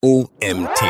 OMT.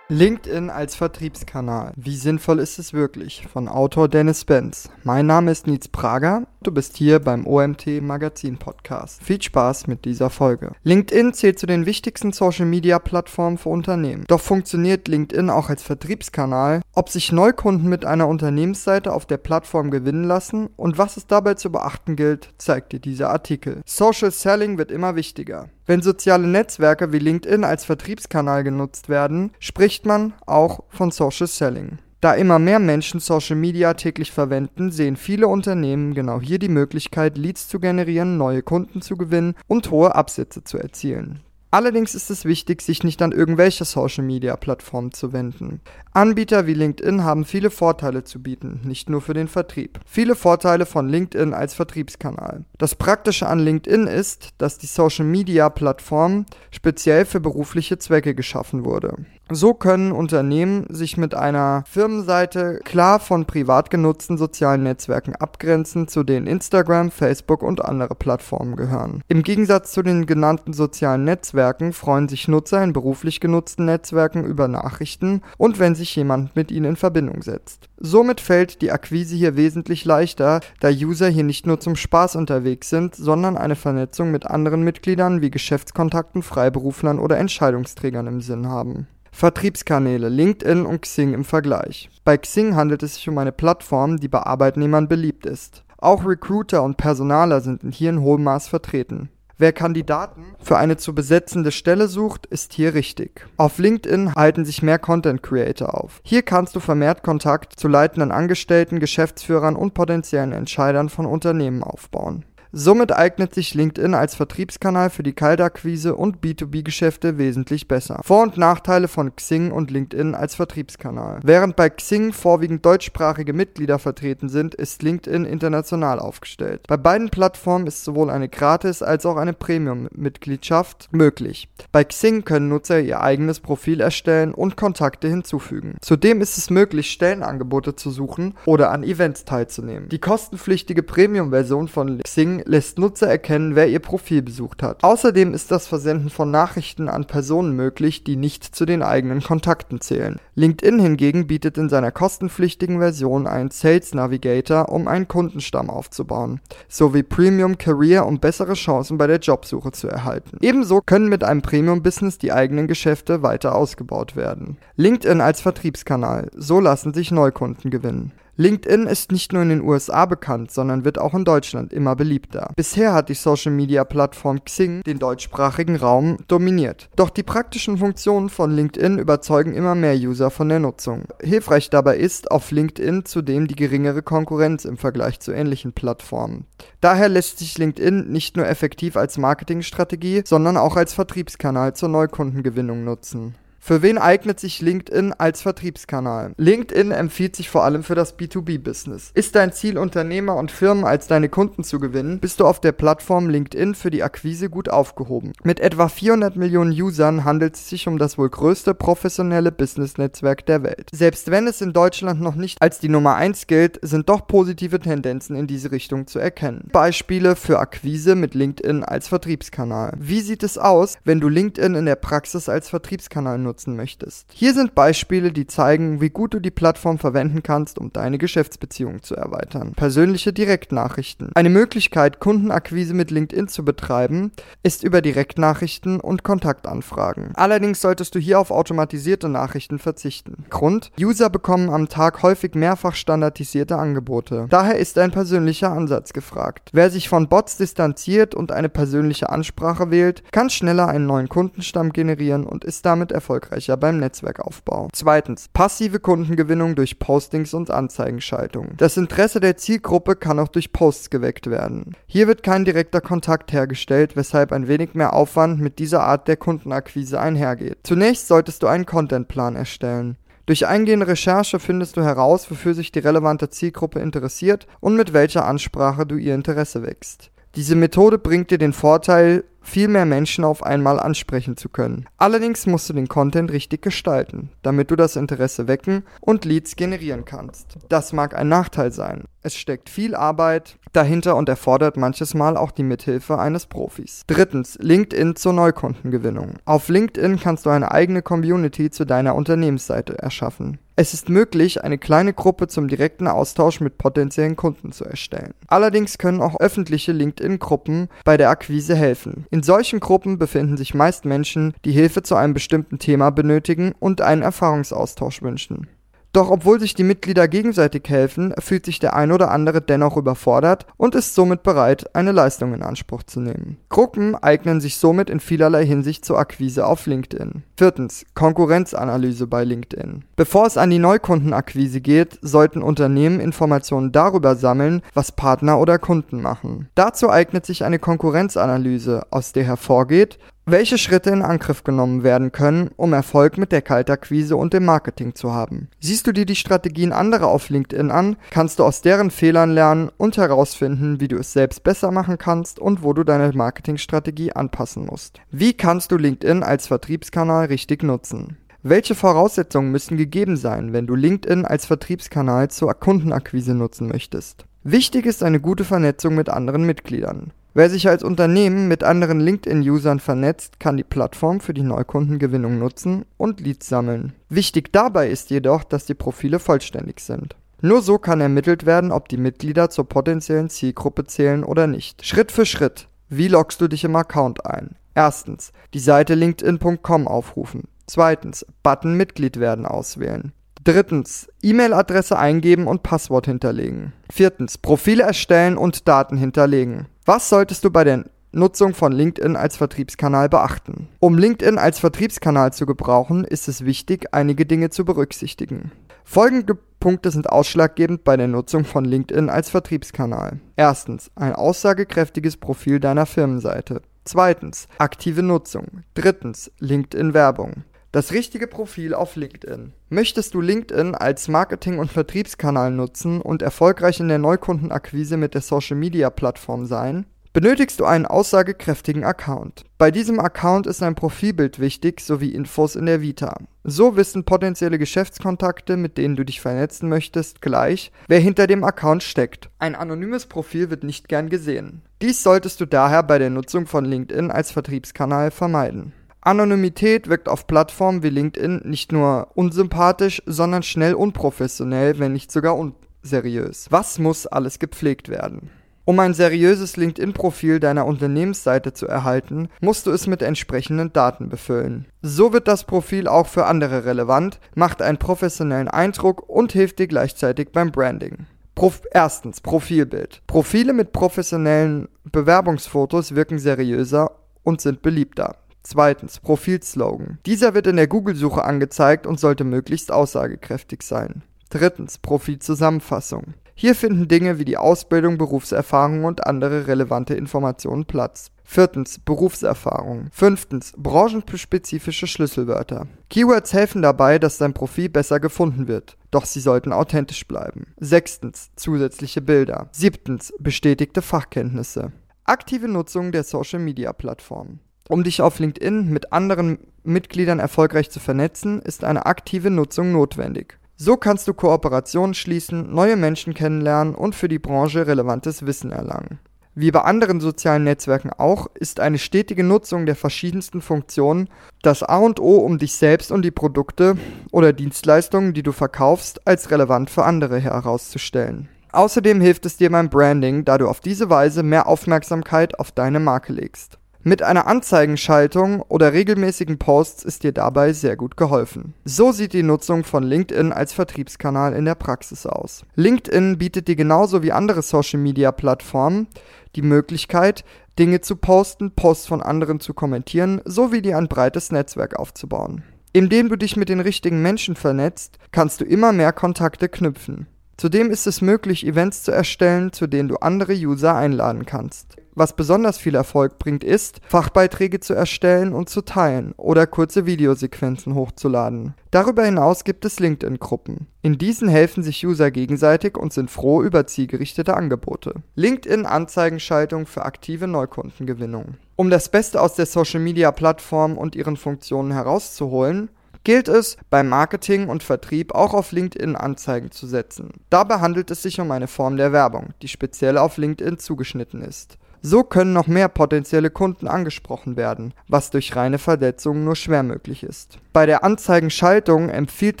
LinkedIn als Vertriebskanal. Wie sinnvoll ist es wirklich? Von Autor Dennis Benz. Mein Name ist Nietz Prager. Du bist hier beim OMT Magazin Podcast. Viel Spaß mit dieser Folge. LinkedIn zählt zu den wichtigsten Social Media Plattformen für Unternehmen. Doch funktioniert LinkedIn auch als Vertriebskanal? Ob sich Neukunden mit einer Unternehmensseite auf der Plattform gewinnen lassen und was es dabei zu beachten gilt, zeigt dir dieser Artikel. Social Selling wird immer wichtiger. Wenn soziale Netzwerke wie LinkedIn als Vertriebskanal genutzt werden, spricht man auch von Social Selling. Da immer mehr Menschen Social Media täglich verwenden, sehen viele Unternehmen genau hier die Möglichkeit, Leads zu generieren, neue Kunden zu gewinnen und hohe Absätze zu erzielen. Allerdings ist es wichtig, sich nicht an irgendwelche Social-Media-Plattformen zu wenden. Anbieter wie LinkedIn haben viele Vorteile zu bieten, nicht nur für den Vertrieb. Viele Vorteile von LinkedIn als Vertriebskanal. Das Praktische an LinkedIn ist, dass die Social-Media-Plattform speziell für berufliche Zwecke geschaffen wurde. So können Unternehmen sich mit einer Firmenseite klar von privat genutzten sozialen Netzwerken abgrenzen, zu denen Instagram, Facebook und andere Plattformen gehören. Im Gegensatz zu den genannten sozialen Netzwerken freuen sich Nutzer in beruflich genutzten Netzwerken über Nachrichten und wenn sich jemand mit ihnen in Verbindung setzt. Somit fällt die Akquise hier wesentlich leichter, da User hier nicht nur zum Spaß unterwegs sind, sondern eine Vernetzung mit anderen Mitgliedern wie Geschäftskontakten, Freiberuflern oder Entscheidungsträgern im Sinn haben. Vertriebskanäle LinkedIn und Xing im Vergleich. Bei Xing handelt es sich um eine Plattform, die bei Arbeitnehmern beliebt ist. Auch Recruiter und Personaler sind hier in hohem Maß vertreten. Wer Kandidaten für eine zu besetzende Stelle sucht, ist hier richtig. Auf LinkedIn halten sich mehr Content Creator auf. Hier kannst du vermehrt Kontakt zu leitenden Angestellten, Geschäftsführern und potenziellen Entscheidern von Unternehmen aufbauen. Somit eignet sich LinkedIn als Vertriebskanal für die Kaltakquise und B2B-Geschäfte wesentlich besser. Vor- und Nachteile von Xing und LinkedIn als Vertriebskanal. Während bei Xing vorwiegend deutschsprachige Mitglieder vertreten sind, ist LinkedIn international aufgestellt. Bei beiden Plattformen ist sowohl eine Gratis- als auch eine Premium-Mitgliedschaft möglich. Bei Xing können Nutzer ihr eigenes Profil erstellen und Kontakte hinzufügen. Zudem ist es möglich, Stellenangebote zu suchen oder an Events teilzunehmen. Die kostenpflichtige Premium-Version von Xing lässt Nutzer erkennen, wer ihr Profil besucht hat. Außerdem ist das Versenden von Nachrichten an Personen möglich, die nicht zu den eigenen Kontakten zählen. LinkedIn hingegen bietet in seiner kostenpflichtigen Version einen Sales Navigator, um einen Kundenstamm aufzubauen, sowie Premium Career, um bessere Chancen bei der Jobsuche zu erhalten. Ebenso können mit einem Premium-Business die eigenen Geschäfte weiter ausgebaut werden. LinkedIn als Vertriebskanal. So lassen sich Neukunden gewinnen. LinkedIn ist nicht nur in den USA bekannt, sondern wird auch in Deutschland immer beliebter. Bisher hat die Social-Media-Plattform Xing den deutschsprachigen Raum dominiert. Doch die praktischen Funktionen von LinkedIn überzeugen immer mehr User von der Nutzung. Hilfreich dabei ist auf LinkedIn zudem die geringere Konkurrenz im Vergleich zu ähnlichen Plattformen. Daher lässt sich LinkedIn nicht nur effektiv als Marketingstrategie, sondern auch als Vertriebskanal zur Neukundengewinnung nutzen. Für wen eignet sich LinkedIn als Vertriebskanal? LinkedIn empfiehlt sich vor allem für das B2B-Business. Ist dein Ziel, Unternehmer und Firmen als deine Kunden zu gewinnen, bist du auf der Plattform LinkedIn für die Akquise gut aufgehoben. Mit etwa 400 Millionen Usern handelt es sich um das wohl größte professionelle Business-Netzwerk der Welt. Selbst wenn es in Deutschland noch nicht als die Nummer 1 gilt, sind doch positive Tendenzen in diese Richtung zu erkennen. Beispiele für Akquise mit LinkedIn als Vertriebskanal. Wie sieht es aus, wenn du LinkedIn in der Praxis als Vertriebskanal nutzt? Nutzen möchtest. Hier sind Beispiele, die zeigen, wie gut du die Plattform verwenden kannst, um deine Geschäftsbeziehung zu erweitern. Persönliche Direktnachrichten. Eine Möglichkeit, Kundenakquise mit LinkedIn zu betreiben, ist über Direktnachrichten und Kontaktanfragen. Allerdings solltest du hier auf automatisierte Nachrichten verzichten. Grund? User bekommen am Tag häufig mehrfach standardisierte Angebote. Daher ist ein persönlicher Ansatz gefragt. Wer sich von Bots distanziert und eine persönliche Ansprache wählt, kann schneller einen neuen Kundenstamm generieren und ist damit erfolgreich erfolgreicher beim Netzwerkaufbau. Zweitens, passive Kundengewinnung durch Postings und Anzeigenschaltung. Das Interesse der Zielgruppe kann auch durch Posts geweckt werden. Hier wird kein direkter Kontakt hergestellt, weshalb ein wenig mehr Aufwand mit dieser Art der Kundenakquise einhergeht. Zunächst solltest du einen Contentplan erstellen. Durch eingehende Recherche findest du heraus, wofür sich die relevante Zielgruppe interessiert und mit welcher Ansprache du ihr Interesse wächst. Diese Methode bringt dir den Vorteil, viel mehr Menschen auf einmal ansprechen zu können. Allerdings musst du den Content richtig gestalten, damit du das Interesse wecken und Leads generieren kannst. Das mag ein Nachteil sein. Es steckt viel Arbeit dahinter und erfordert manches Mal auch die Mithilfe eines Profis. Drittens, LinkedIn zur Neukundengewinnung. Auf LinkedIn kannst du eine eigene Community zu deiner Unternehmensseite erschaffen. Es ist möglich, eine kleine Gruppe zum direkten Austausch mit potenziellen Kunden zu erstellen. Allerdings können auch öffentliche LinkedIn-Gruppen bei der Akquise helfen. In solchen Gruppen befinden sich meist Menschen, die Hilfe zu einem bestimmten Thema benötigen und einen Erfahrungsaustausch wünschen. Doch obwohl sich die Mitglieder gegenseitig helfen, fühlt sich der ein oder andere dennoch überfordert und ist somit bereit, eine Leistung in Anspruch zu nehmen. Gruppen eignen sich somit in vielerlei Hinsicht zur Akquise auf LinkedIn. Viertens, Konkurrenzanalyse bei LinkedIn. Bevor es an die Neukundenakquise geht, sollten Unternehmen Informationen darüber sammeln, was Partner oder Kunden machen. Dazu eignet sich eine Konkurrenzanalyse, aus der hervorgeht, welche Schritte in Angriff genommen werden können, um Erfolg mit der Kaltakquise und dem Marketing zu haben. Siehst du dir die Strategien anderer auf LinkedIn an, kannst du aus deren Fehlern lernen und herausfinden, wie du es selbst besser machen kannst und wo du deine Marketingstrategie anpassen musst. Wie kannst du LinkedIn als Vertriebskanal richtig nutzen? Welche Voraussetzungen müssen gegeben sein, wenn du LinkedIn als Vertriebskanal zur Kundenakquise nutzen möchtest? Wichtig ist eine gute Vernetzung mit anderen Mitgliedern. Wer sich als Unternehmen mit anderen LinkedIn-Usern vernetzt, kann die Plattform für die Neukundengewinnung nutzen und Leads sammeln. Wichtig dabei ist jedoch, dass die Profile vollständig sind. Nur so kann ermittelt werden, ob die Mitglieder zur potenziellen Zielgruppe zählen oder nicht. Schritt für Schritt. Wie loggst du dich im Account ein? Erstens, die Seite linkedin.com aufrufen. Zweitens, Button Mitglied werden auswählen. Drittens, E-Mail-Adresse eingeben und Passwort hinterlegen. Viertens, Profile erstellen und Daten hinterlegen. Was solltest du bei der Nutzung von LinkedIn als Vertriebskanal beachten? Um LinkedIn als Vertriebskanal zu gebrauchen, ist es wichtig, einige Dinge zu berücksichtigen. Folgende Punkte sind ausschlaggebend bei der Nutzung von LinkedIn als Vertriebskanal. Erstens, ein aussagekräftiges Profil deiner Firmenseite. Zweitens, aktive Nutzung. Drittens, LinkedIn-Werbung. Das richtige Profil auf LinkedIn. Möchtest du LinkedIn als Marketing- und Vertriebskanal nutzen und erfolgreich in der Neukundenakquise mit der Social-Media-Plattform sein? Benötigst du einen aussagekräftigen Account. Bei diesem Account ist ein Profilbild wichtig sowie Infos in der Vita. So wissen potenzielle Geschäftskontakte, mit denen du dich vernetzen möchtest, gleich, wer hinter dem Account steckt. Ein anonymes Profil wird nicht gern gesehen. Dies solltest du daher bei der Nutzung von LinkedIn als Vertriebskanal vermeiden. Anonymität wirkt auf Plattformen wie LinkedIn nicht nur unsympathisch, sondern schnell unprofessionell, wenn nicht sogar unseriös. Was muss alles gepflegt werden? Um ein seriöses LinkedIn-Profil deiner Unternehmensseite zu erhalten, musst du es mit entsprechenden Daten befüllen. So wird das Profil auch für andere relevant, macht einen professionellen Eindruck und hilft dir gleichzeitig beim Branding. Prof Erstens Profilbild. Profile mit professionellen Bewerbungsfotos wirken seriöser und sind beliebter. Zweitens, Profilslogan. Dieser wird in der Google-Suche angezeigt und sollte möglichst aussagekräftig sein. Drittens, Profilzusammenfassung. Hier finden Dinge wie die Ausbildung, Berufserfahrung und andere relevante Informationen Platz. Viertens, Berufserfahrung. Fünftens, branchenspezifische Schlüsselwörter. Keywords helfen dabei, dass dein Profil besser gefunden wird, doch sie sollten authentisch bleiben. Sechstens, zusätzliche Bilder. Siebtens, bestätigte Fachkenntnisse. Aktive Nutzung der Social Media Plattform. Um dich auf LinkedIn mit anderen Mitgliedern erfolgreich zu vernetzen, ist eine aktive Nutzung notwendig. So kannst du Kooperationen schließen, neue Menschen kennenlernen und für die Branche relevantes Wissen erlangen. Wie bei anderen sozialen Netzwerken auch, ist eine stetige Nutzung der verschiedensten Funktionen das A und O, um dich selbst und die Produkte oder Dienstleistungen, die du verkaufst, als relevant für andere herauszustellen. Außerdem hilft es dir beim Branding, da du auf diese Weise mehr Aufmerksamkeit auf deine Marke legst. Mit einer Anzeigenschaltung oder regelmäßigen Posts ist dir dabei sehr gut geholfen. So sieht die Nutzung von LinkedIn als Vertriebskanal in der Praxis aus. LinkedIn bietet dir genauso wie andere Social-Media-Plattformen die Möglichkeit, Dinge zu posten, Posts von anderen zu kommentieren, sowie dir ein breites Netzwerk aufzubauen. Indem du dich mit den richtigen Menschen vernetzt, kannst du immer mehr Kontakte knüpfen. Zudem ist es möglich, Events zu erstellen, zu denen du andere User einladen kannst. Was besonders viel Erfolg bringt, ist, Fachbeiträge zu erstellen und zu teilen oder kurze Videosequenzen hochzuladen. Darüber hinaus gibt es LinkedIn-Gruppen. In diesen helfen sich User gegenseitig und sind froh über zielgerichtete Angebote. LinkedIn-Anzeigenschaltung für aktive Neukundengewinnung. Um das Beste aus der Social-Media-Plattform und ihren Funktionen herauszuholen, gilt es beim Marketing und Vertrieb auch auf LinkedIn Anzeigen zu setzen. Dabei handelt es sich um eine Form der Werbung, die speziell auf LinkedIn zugeschnitten ist. So können noch mehr potenzielle Kunden angesprochen werden, was durch reine Verletzungen nur schwer möglich ist. Bei der Anzeigenschaltung empfiehlt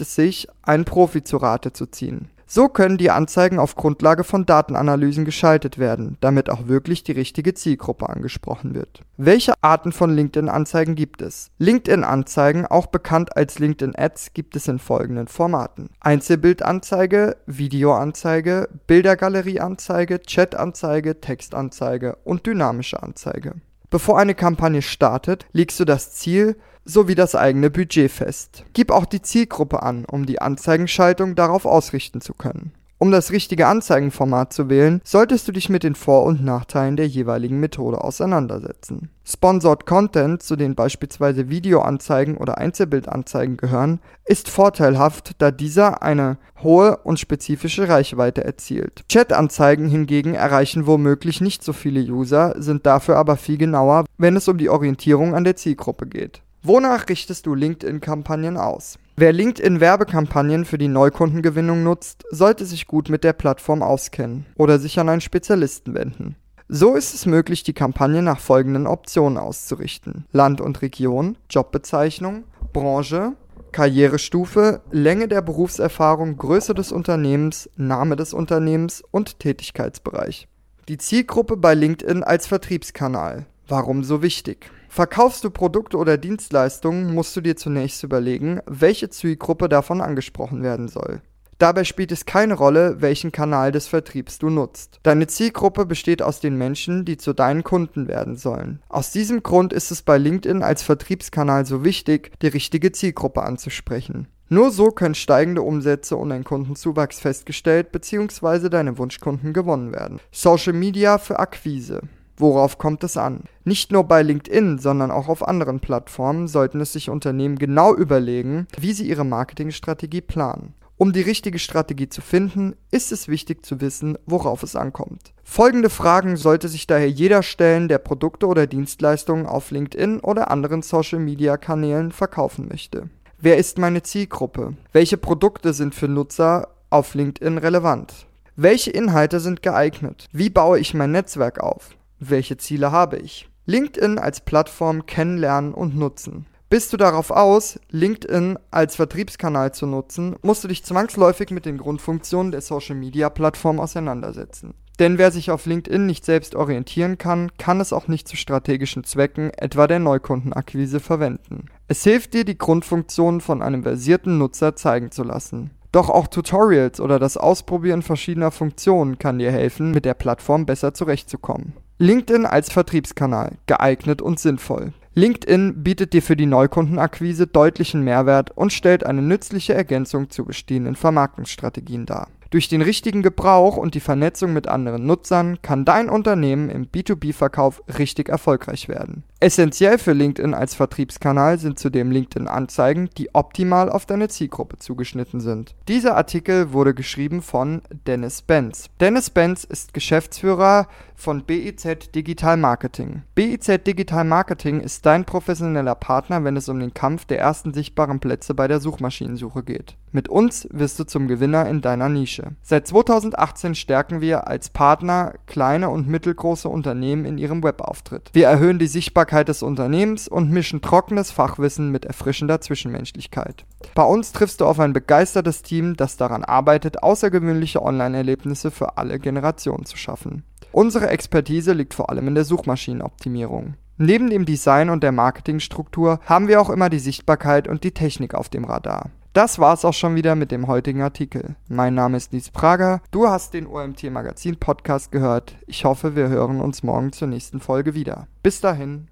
es sich, einen Profi zu Rate zu ziehen. So können die Anzeigen auf Grundlage von Datenanalysen geschaltet werden, damit auch wirklich die richtige Zielgruppe angesprochen wird. Welche Arten von LinkedIn-Anzeigen gibt es? LinkedIn-Anzeigen, auch bekannt als LinkedIn-Ads, gibt es in folgenden Formaten. Einzelbildanzeige, Videoanzeige, Bildergalerieanzeige, Chatanzeige, Textanzeige und dynamische Anzeige. Bevor eine Kampagne startet, legst du das Ziel sowie das eigene Budget fest. Gib auch die Zielgruppe an, um die Anzeigenschaltung darauf ausrichten zu können. Um das richtige Anzeigenformat zu wählen, solltest du dich mit den Vor- und Nachteilen der jeweiligen Methode auseinandersetzen. Sponsored Content, zu denen beispielsweise Videoanzeigen oder Einzelbildanzeigen gehören, ist vorteilhaft, da dieser eine hohe und spezifische Reichweite erzielt. Chatanzeigen hingegen erreichen womöglich nicht so viele User, sind dafür aber viel genauer, wenn es um die Orientierung an der Zielgruppe geht. Wonach richtest du LinkedIn-Kampagnen aus? Wer LinkedIn-Werbekampagnen für die Neukundengewinnung nutzt, sollte sich gut mit der Plattform auskennen oder sich an einen Spezialisten wenden. So ist es möglich, die Kampagne nach folgenden Optionen auszurichten. Land und Region, Jobbezeichnung, Branche, Karrierestufe, Länge der Berufserfahrung, Größe des Unternehmens, Name des Unternehmens und Tätigkeitsbereich. Die Zielgruppe bei LinkedIn als Vertriebskanal. Warum so wichtig? Verkaufst du Produkte oder Dienstleistungen, musst du dir zunächst überlegen, welche Zielgruppe davon angesprochen werden soll. Dabei spielt es keine Rolle, welchen Kanal des Vertriebs du nutzt. Deine Zielgruppe besteht aus den Menschen, die zu deinen Kunden werden sollen. Aus diesem Grund ist es bei LinkedIn als Vertriebskanal so wichtig, die richtige Zielgruppe anzusprechen. Nur so können steigende Umsätze und ein Kundenzuwachs festgestellt bzw. deine Wunschkunden gewonnen werden. Social Media für Akquise. Worauf kommt es an? Nicht nur bei LinkedIn, sondern auch auf anderen Plattformen sollten es sich Unternehmen genau überlegen, wie sie ihre Marketingstrategie planen. Um die richtige Strategie zu finden, ist es wichtig zu wissen, worauf es ankommt. Folgende Fragen sollte sich daher jeder stellen, der Produkte oder Dienstleistungen auf LinkedIn oder anderen Social-Media-Kanälen verkaufen möchte. Wer ist meine Zielgruppe? Welche Produkte sind für Nutzer auf LinkedIn relevant? Welche Inhalte sind geeignet? Wie baue ich mein Netzwerk auf? Welche Ziele habe ich? LinkedIn als Plattform kennenlernen und nutzen. Bist du darauf aus, LinkedIn als Vertriebskanal zu nutzen, musst du dich zwangsläufig mit den Grundfunktionen der Social-Media-Plattform auseinandersetzen. Denn wer sich auf LinkedIn nicht selbst orientieren kann, kann es auch nicht zu strategischen Zwecken, etwa der Neukundenakquise, verwenden. Es hilft dir, die Grundfunktionen von einem versierten Nutzer zeigen zu lassen. Doch auch Tutorials oder das Ausprobieren verschiedener Funktionen kann dir helfen, mit der Plattform besser zurechtzukommen. LinkedIn als Vertriebskanal, geeignet und sinnvoll. LinkedIn bietet dir für die Neukundenakquise deutlichen Mehrwert und stellt eine nützliche Ergänzung zu bestehenden Vermarktungsstrategien dar. Durch den richtigen Gebrauch und die Vernetzung mit anderen Nutzern kann dein Unternehmen im B2B-Verkauf richtig erfolgreich werden. Essentiell für LinkedIn als Vertriebskanal sind zudem LinkedIn-Anzeigen, die optimal auf deine Zielgruppe zugeschnitten sind. Dieser Artikel wurde geschrieben von Dennis Benz. Dennis Benz ist Geschäftsführer von BIZ Digital Marketing. BIZ Digital Marketing ist dein professioneller Partner, wenn es um den Kampf der ersten sichtbaren Plätze bei der Suchmaschinensuche geht. Mit uns wirst du zum Gewinner in deiner Nische. Seit 2018 stärken wir als Partner kleine und mittelgroße Unternehmen in ihrem Webauftritt. Wir erhöhen die Sichtbarkeit des Unternehmens und mischen trockenes Fachwissen mit erfrischender Zwischenmenschlichkeit. Bei uns triffst du auf ein begeistertes Team, das daran arbeitet, außergewöhnliche Online-Erlebnisse für alle Generationen zu schaffen. Unsere Expertise liegt vor allem in der Suchmaschinenoptimierung. Neben dem Design und der Marketingstruktur haben wir auch immer die Sichtbarkeit und die Technik auf dem Radar. Das war's auch schon wieder mit dem heutigen Artikel. Mein Name ist Nies Prager. Du hast den OMT Magazin Podcast gehört. Ich hoffe, wir hören uns morgen zur nächsten Folge wieder. Bis dahin.